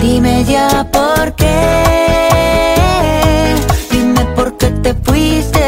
Dime ya por qué. Dime por qué te fuiste.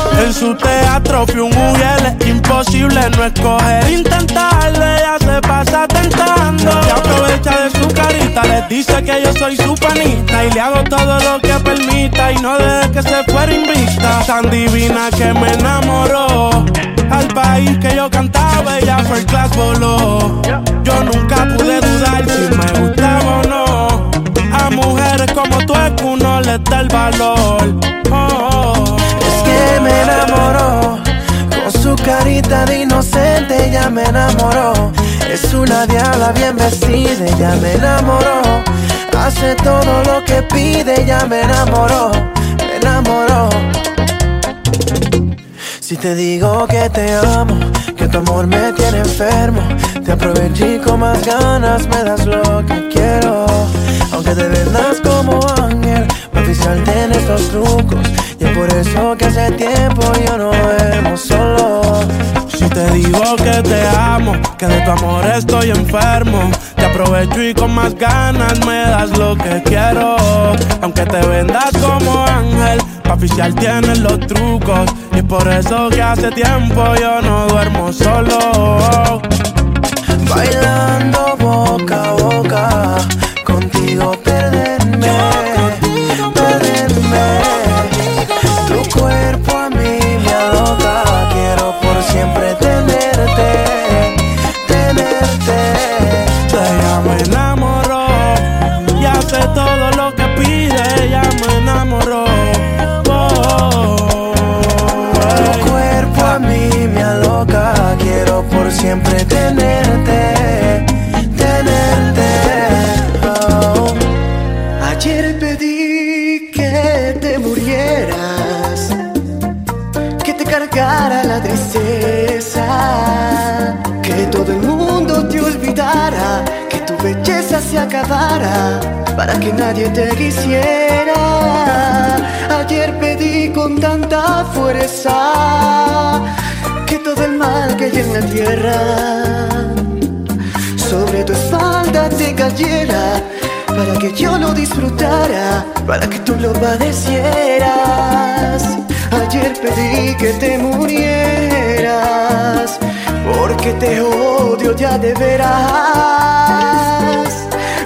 En su teatro fui un mujer, es imposible no escoger. Intentarle, ella se pasa tentando. Y aprovecha de su carita, le dice que yo soy su panita. Y le hago todo lo que permita. Y no deje que se fuera invista. Tan divina que me enamoró. Al país que yo cantaba, ella fue el class voló. Yo nunca pude dudar si me gustaba o no. A mujeres como tú es que uno le da el valor. Oh, enamoró. Con su carita de inocente ya me enamoró. Es una diabla bien vestida, ya me enamoró. Hace todo lo que pide, ya me enamoró, me enamoró. Si te digo que te amo, que tu amor me tiene enfermo, te aproveché con más ganas, me das lo que quiero. Aunque te vendas como ángel, oficial tiene estos trucos y es por eso que hace tiempo yo no duermo solo. Si te digo que te amo, que de tu amor estoy enfermo. Te aprovecho y con más ganas me das lo que quiero. Aunque te vendas como ángel, pa' oficial tienes los trucos. Y por eso que hace tiempo yo no duermo solo. Bailando para que nadie te quisiera. Ayer pedí con tanta fuerza que todo el mal que hay en la tierra sobre tu espalda te cayera para que yo lo disfrutara, para que tú lo padecieras. Ayer pedí que te murieras, porque te odio ya de veras.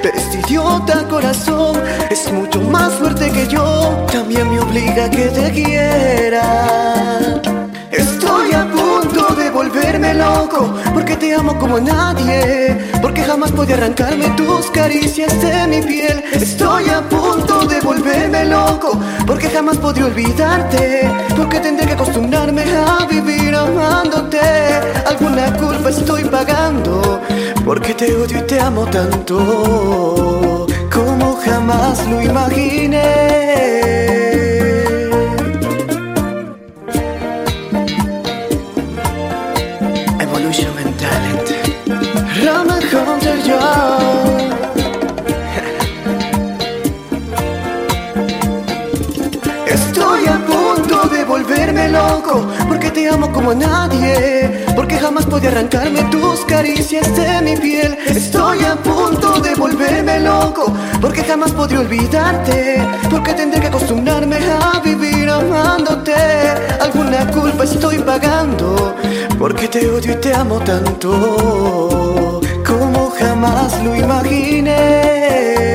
Pero este idiota corazón es mucho más fuerte que yo, también me obliga a que te quiera. Estoy a punto de volverme loco Porque te amo como nadie Porque jamás podí arrancarme tus caricias de mi piel. Estoy a punto de volverme loco Porque jamás podré olvidarte Porque tendré que acostumbrarme a vivir amándote. Alguna culpa estoy pagando Porque te odio y te amo tanto Como jamás lo imaginé Porque te amo como a nadie Porque jamás podía arrancarme tus caricias de mi piel. Estoy a punto de volverme loco Porque jamás podré olvidarte Porque tendré que acostumbrarme a vivir amándote. Alguna culpa estoy pagando Porque te odio y te amo tanto Como jamás lo imaginé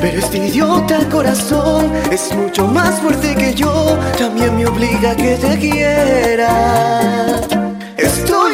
Pero este idiota corazón es mucho más fuerte que yo, también me obliga a que te quiera.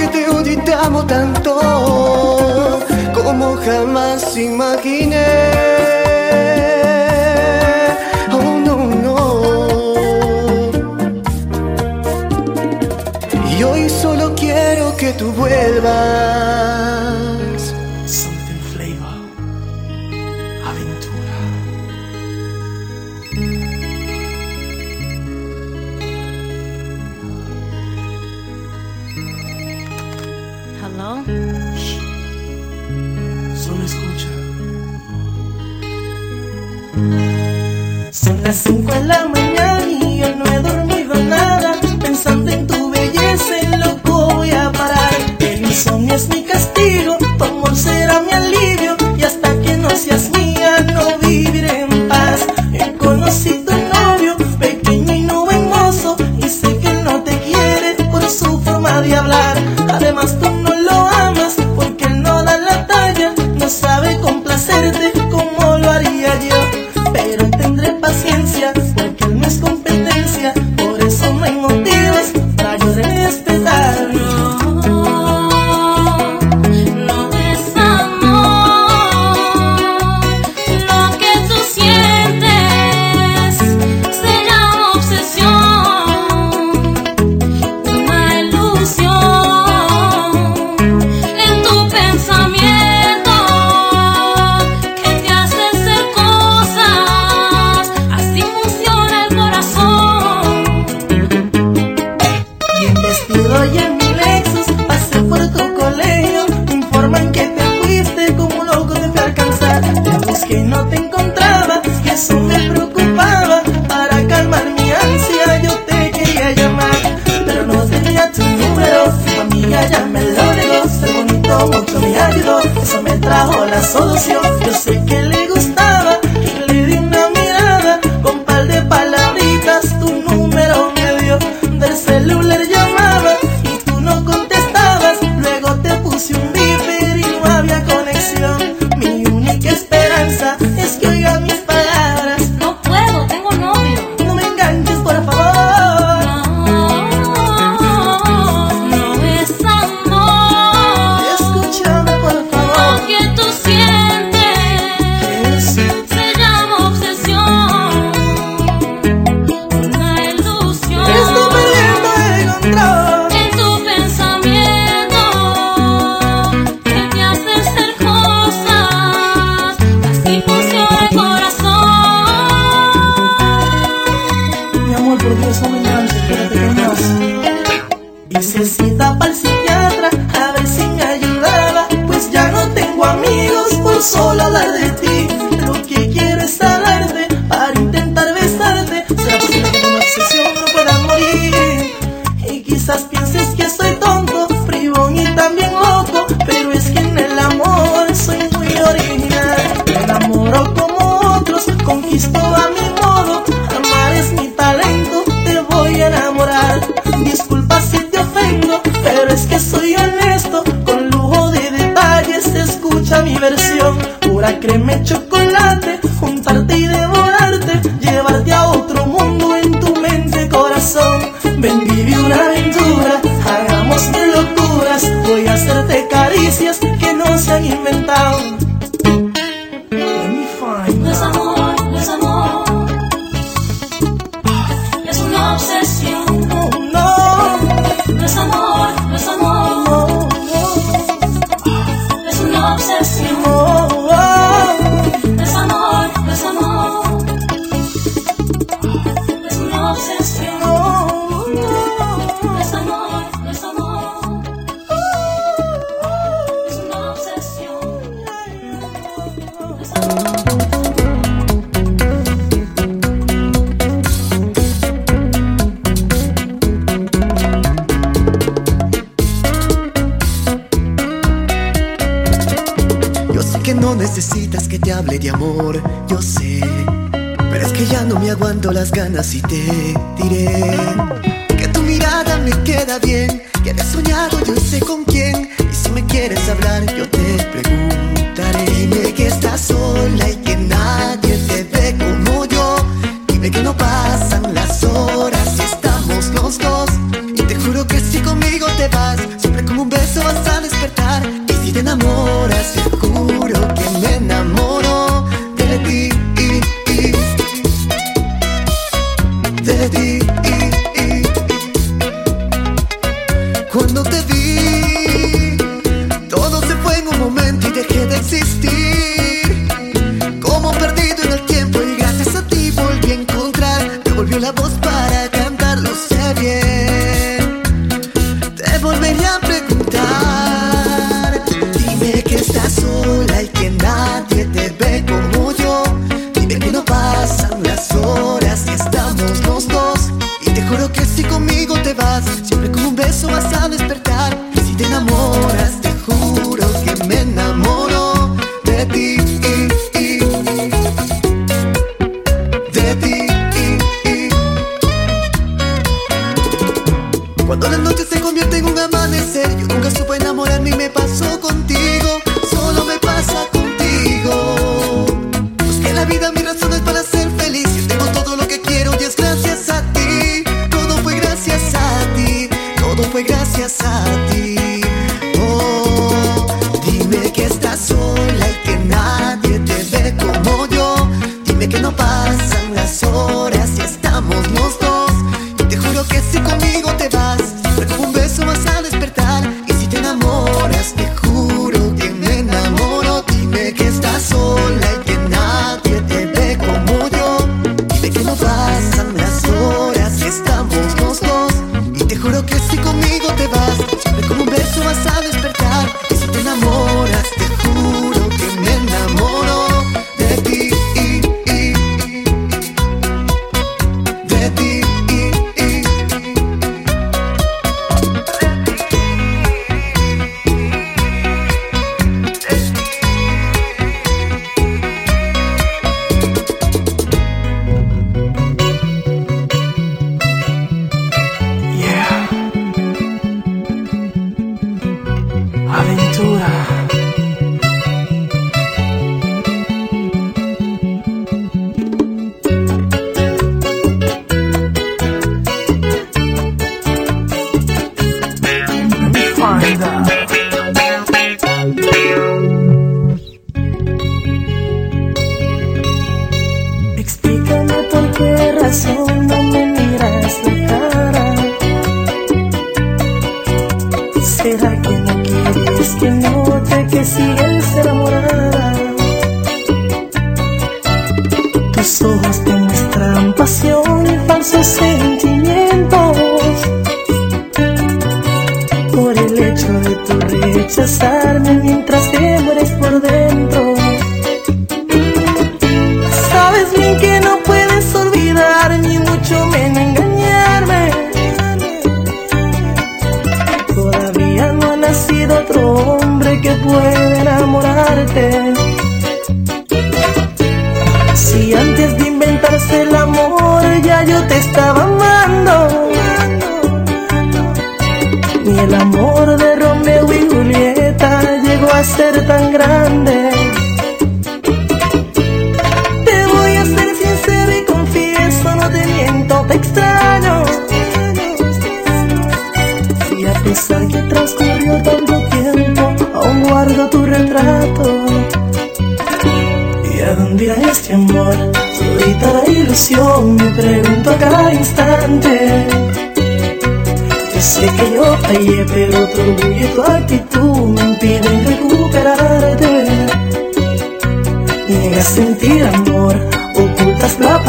porque te odio y te amo tanto como jamás imaginé. Oh no, no. Y hoy solo quiero que tú vuelvas. Las 5 de la mañana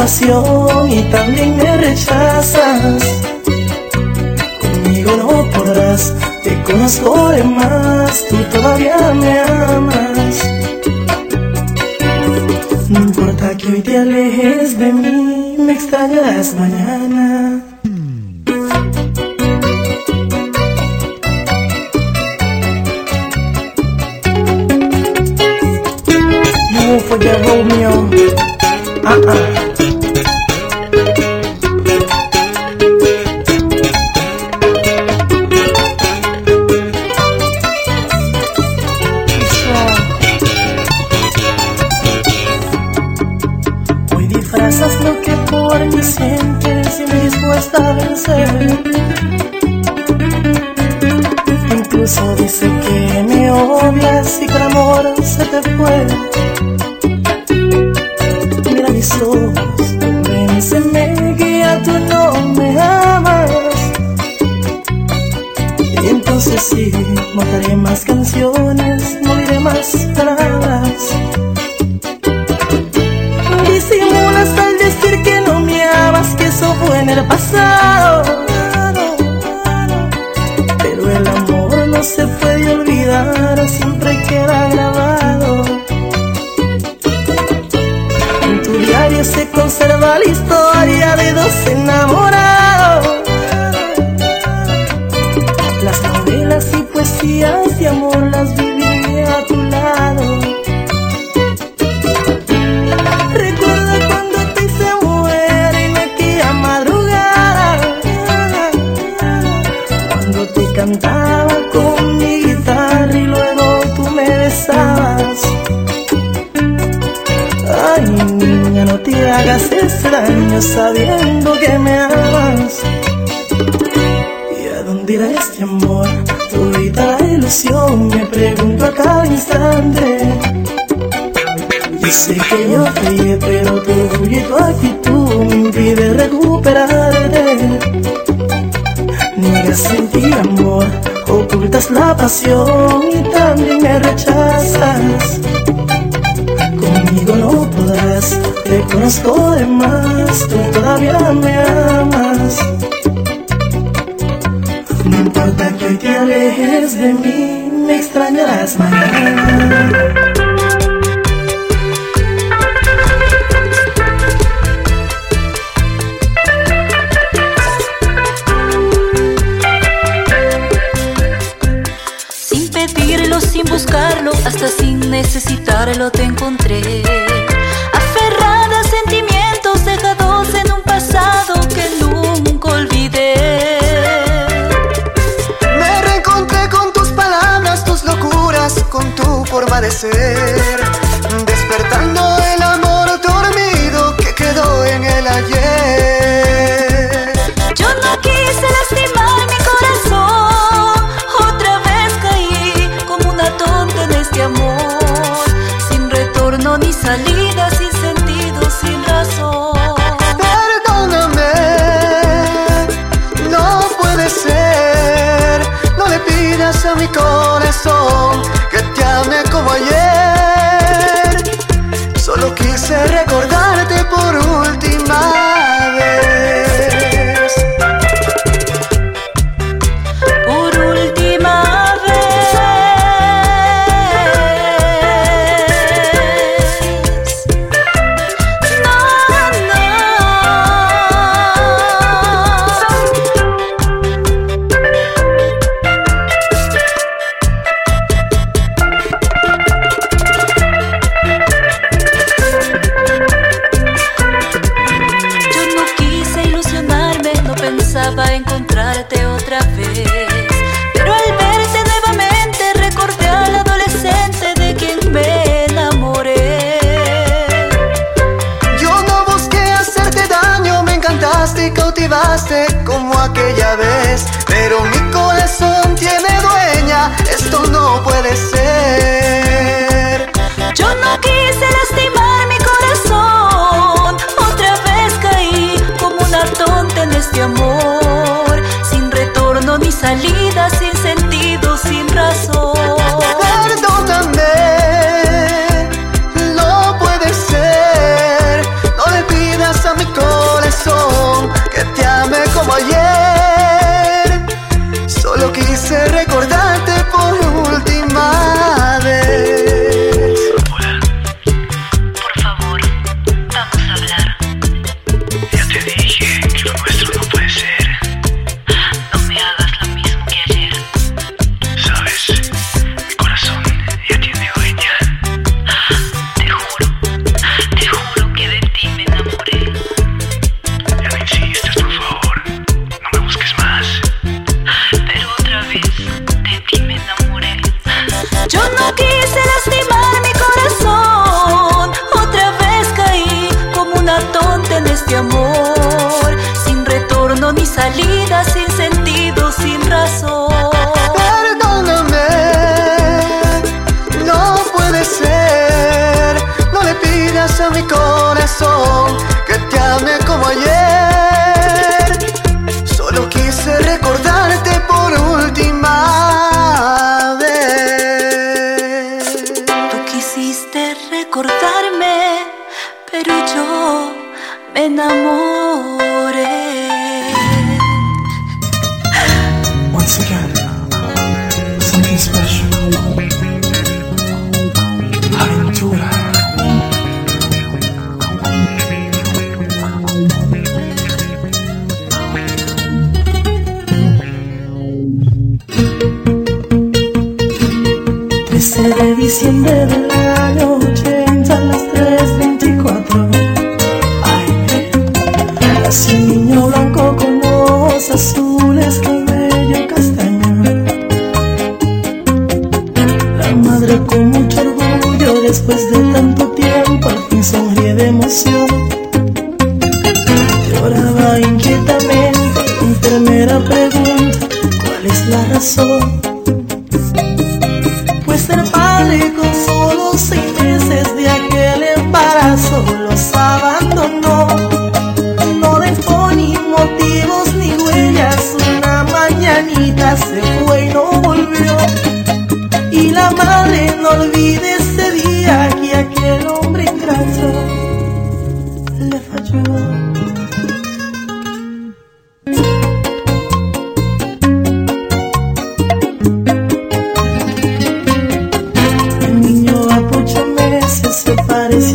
y también me rechazas. Conmigo no podrás, te conozco de más, tú todavía me amas. No importa que hoy te alejes de mí, me extrañarás mañana. No Romeo.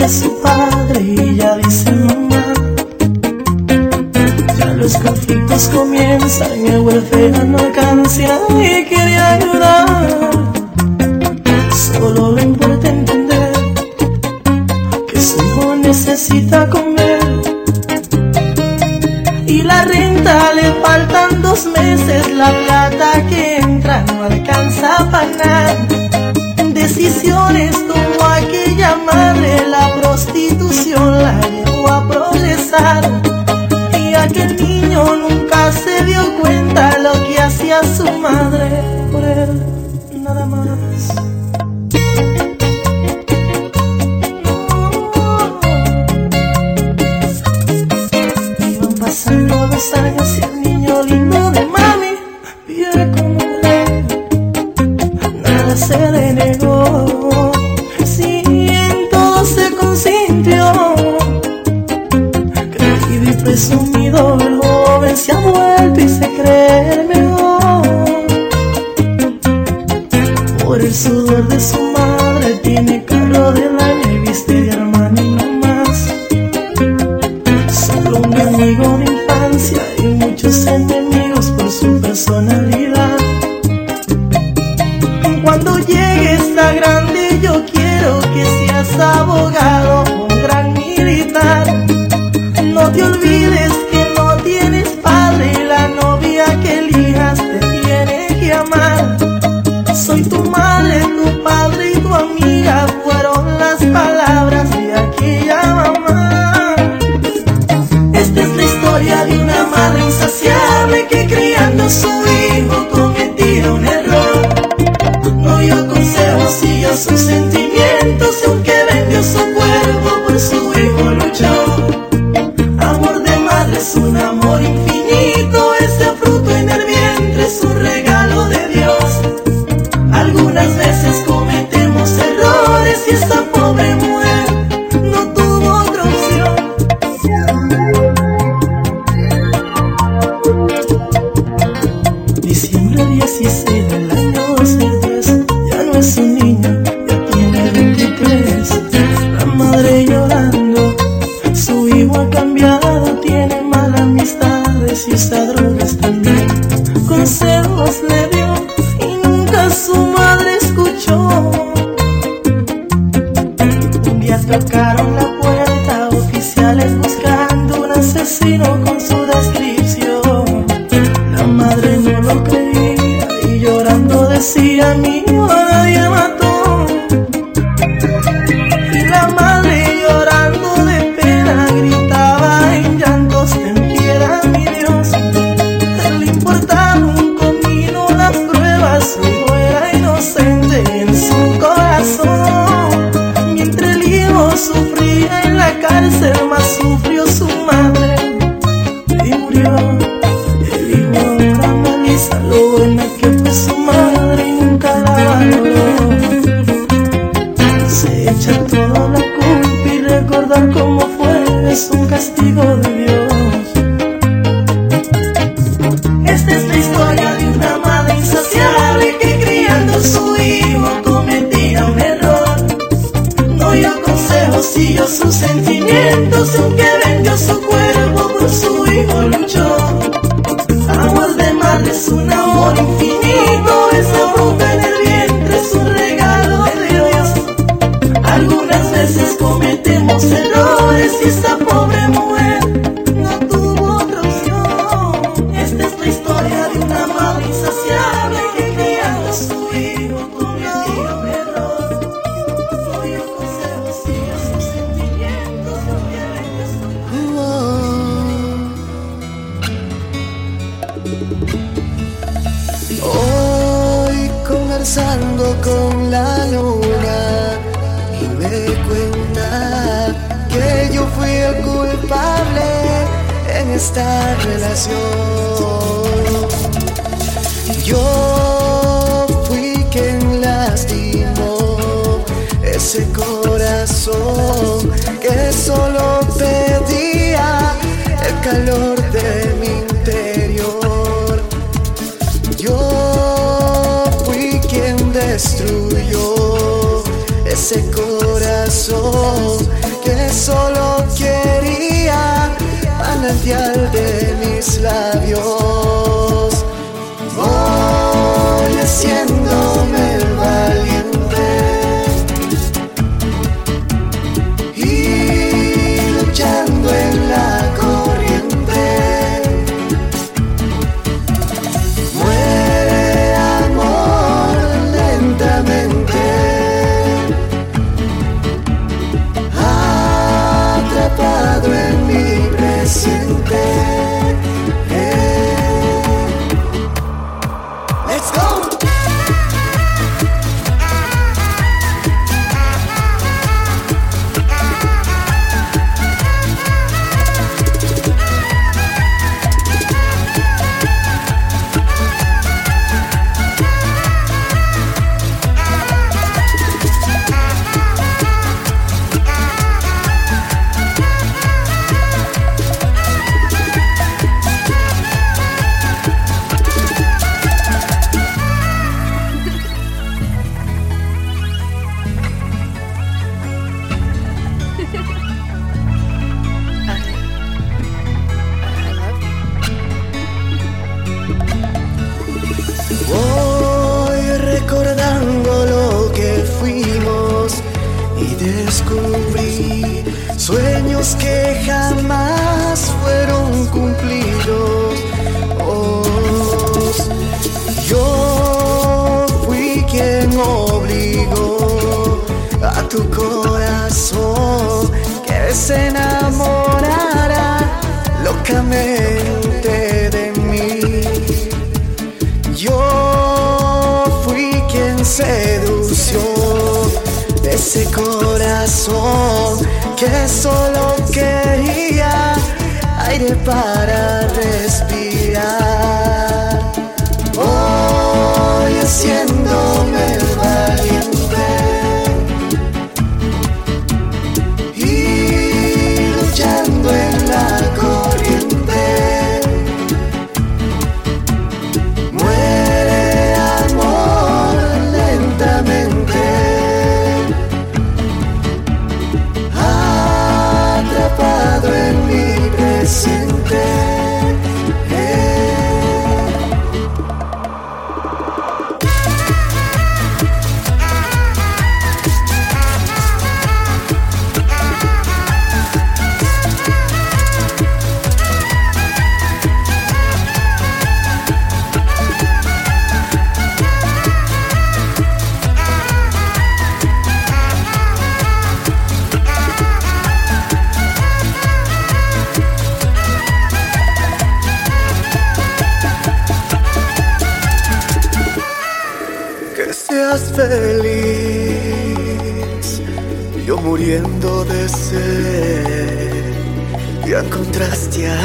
su padre y ya dice mamá. Ya los conflictos comienzan, el welfare no y quiere ayudar.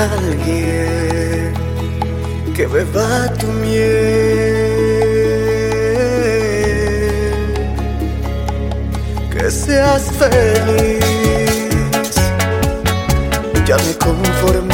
alguien que beba tu miel, que seas feliz. Ya me conformé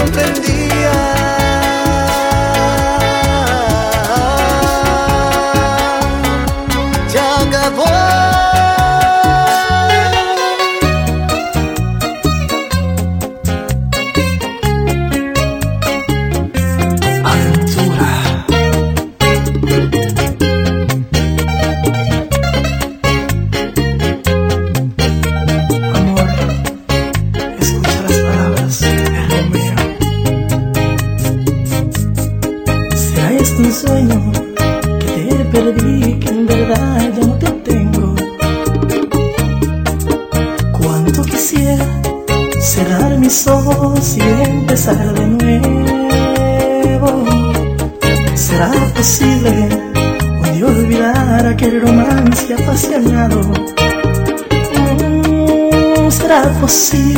sorprendí você.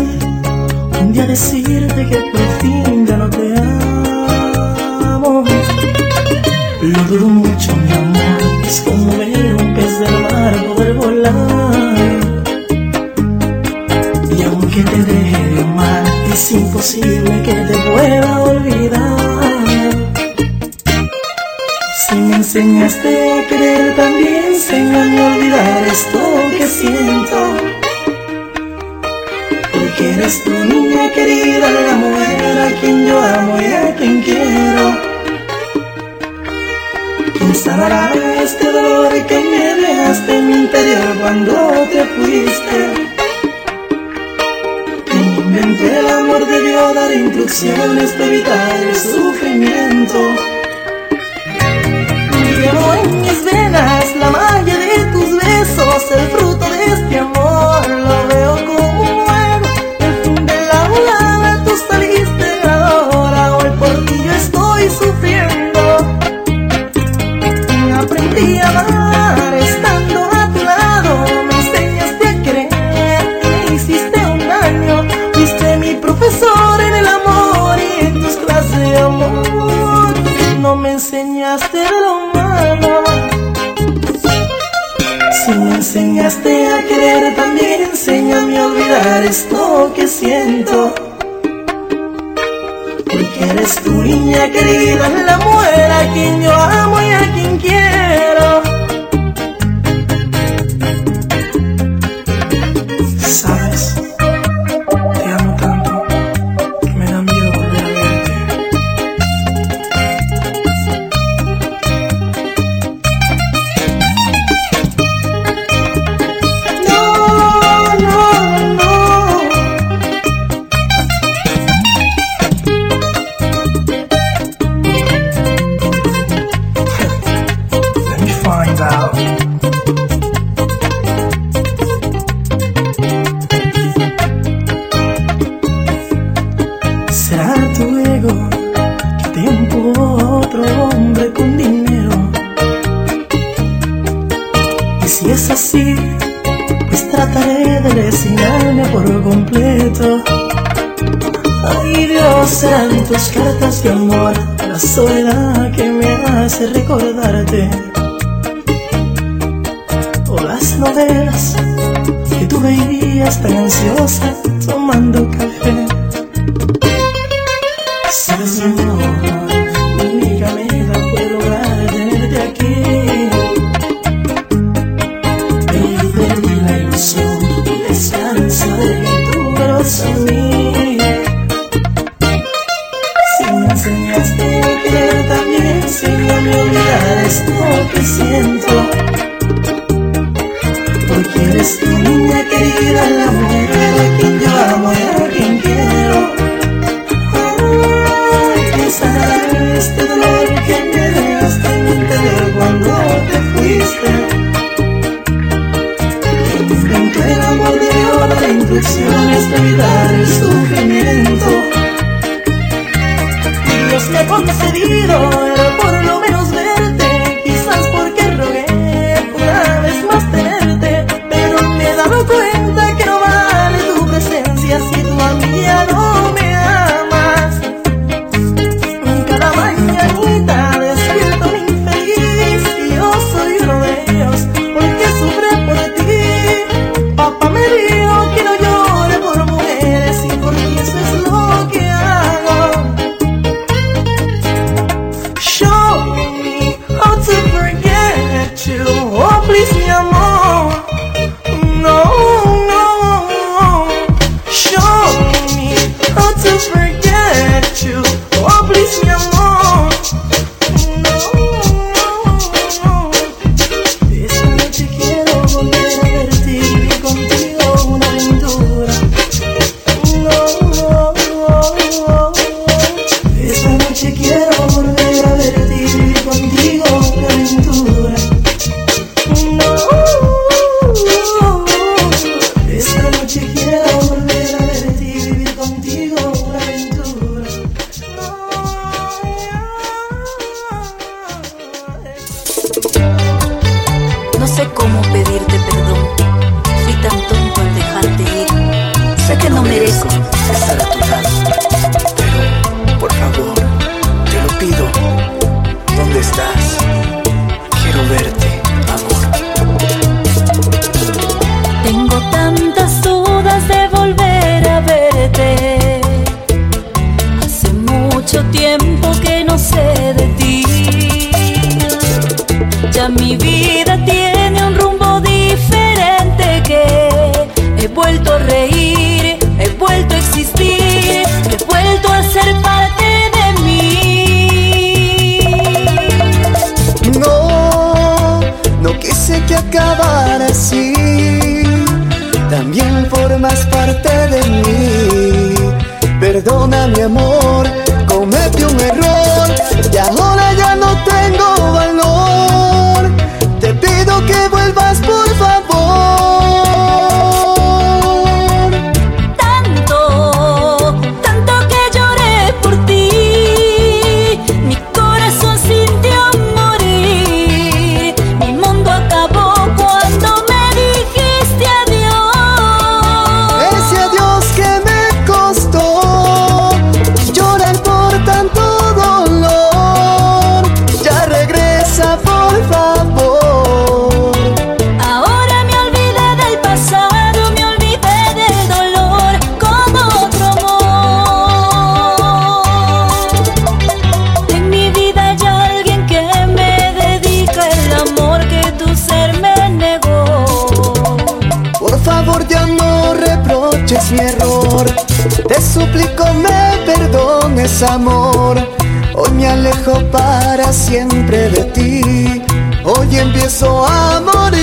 hoy empiezo a morir.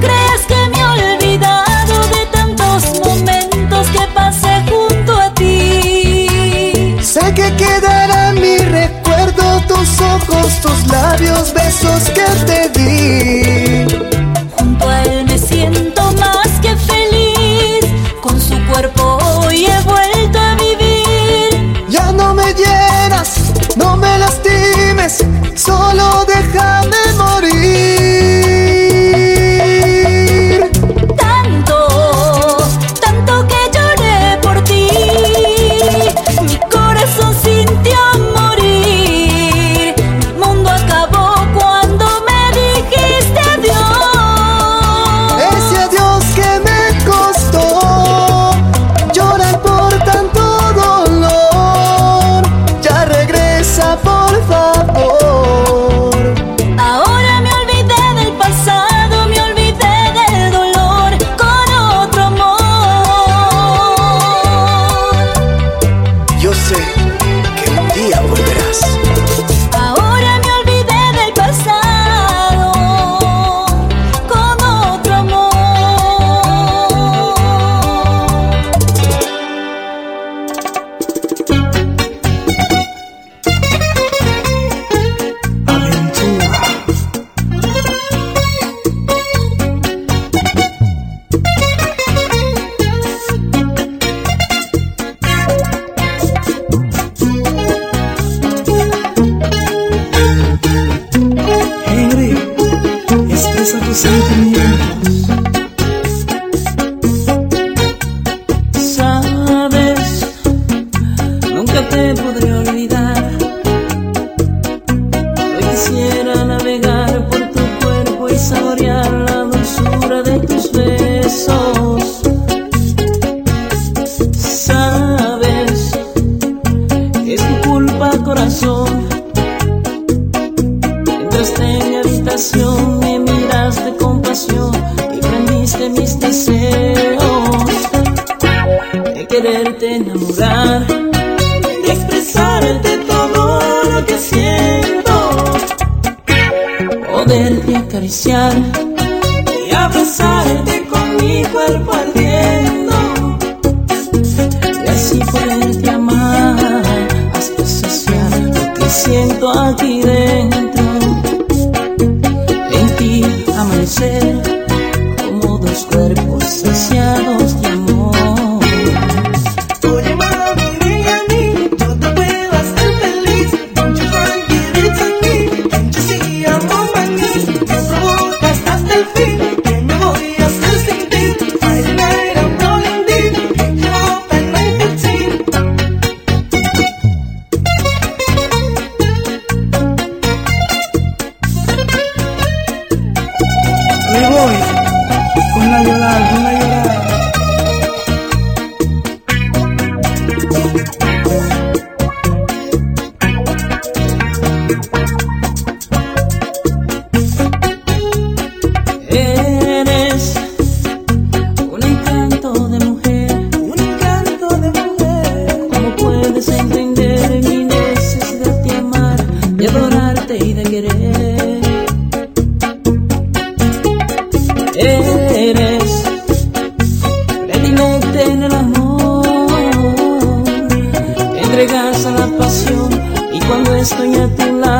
¿Crees que me he olvidado de tantos momentos que pasé junto a ti? Sé que quedará mi recuerdo, tus ojos, tus labios, besos que te di. entregas a la pasión y cuando estoy a tu lado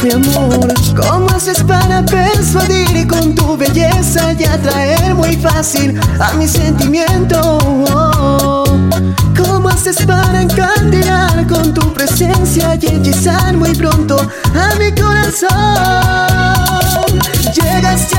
mi amor. ¿Cómo haces para persuadir y con tu belleza y atraer muy fácil a mi sentimiento? ¿Cómo haces para encandilar con tu presencia y hechizar muy pronto a mi corazón? Llegaste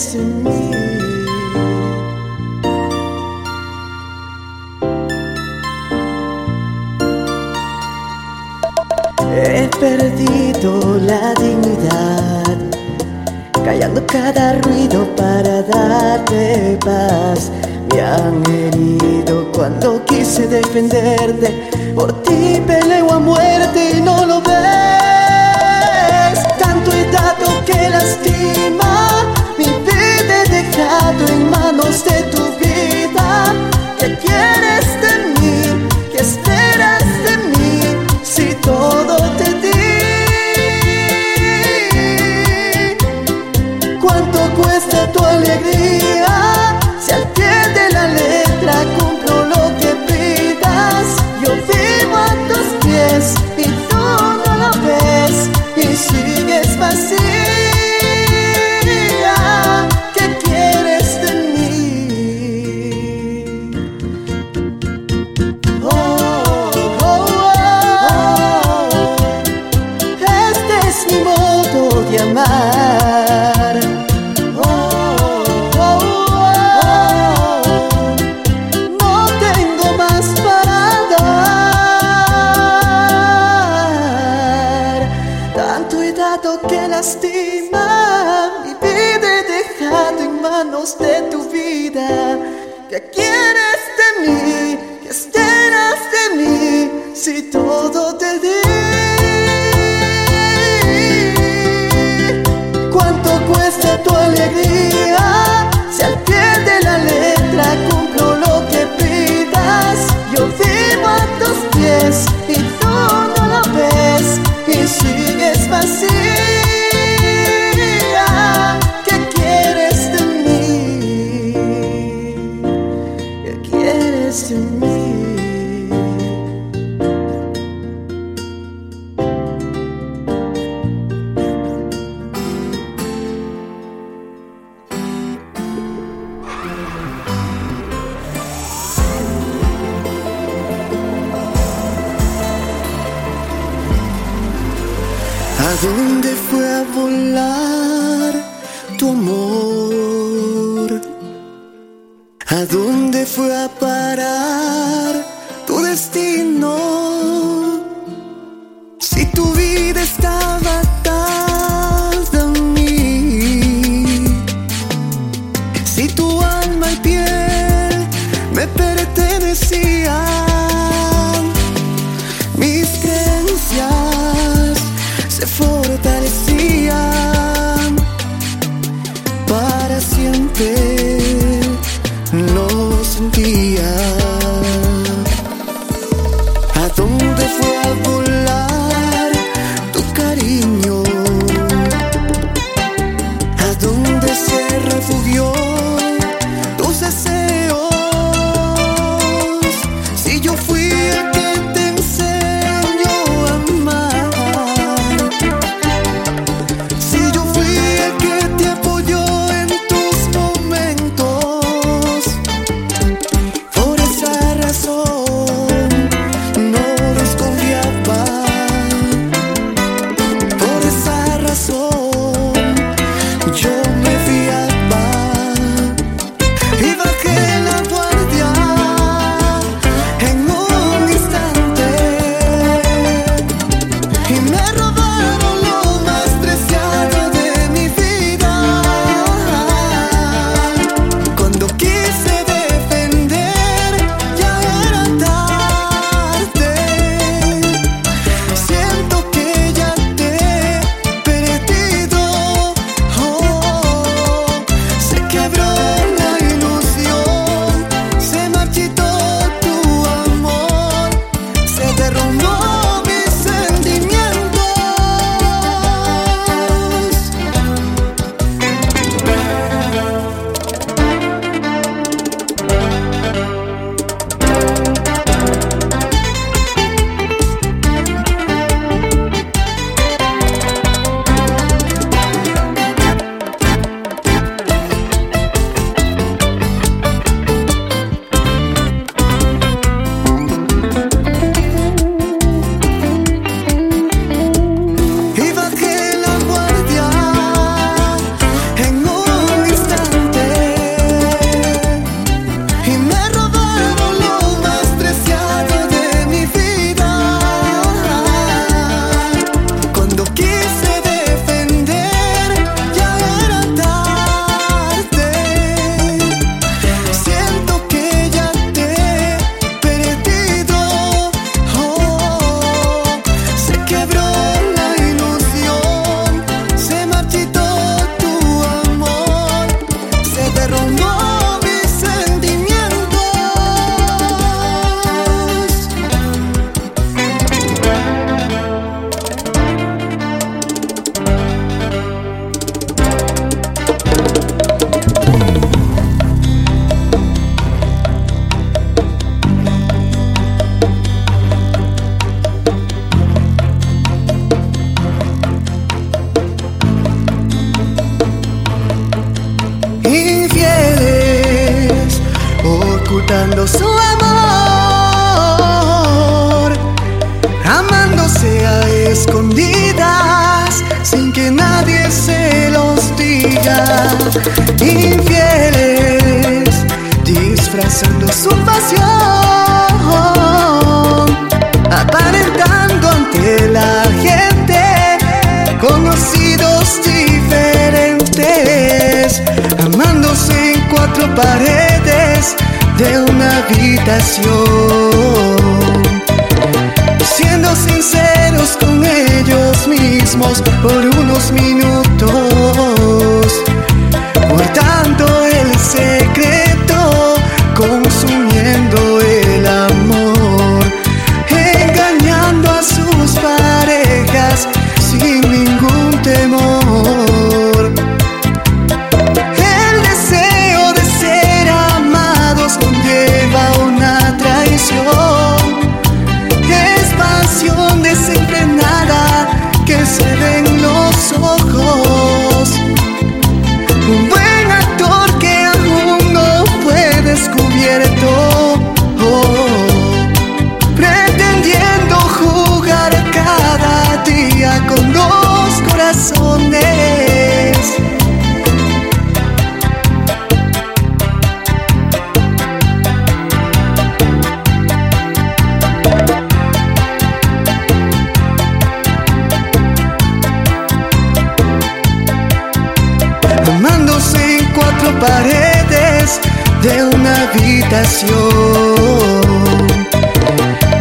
He perdido la dignidad, callando cada ruido para darte paz. Me han herido cuando quise defenderte, por ti peleo a muerte y no lo ves. Tanto he dado que lastima dejado en manos de tu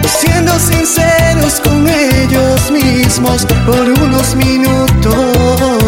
siendo sinceros con ellos mismos por unos minutos,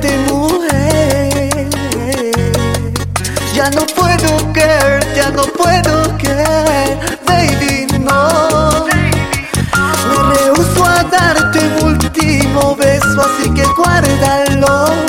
verte mujer. Ya no puedo creer, ya no puedo creer, baby no. Me rehuso a darte un último beso, así que guárdalo.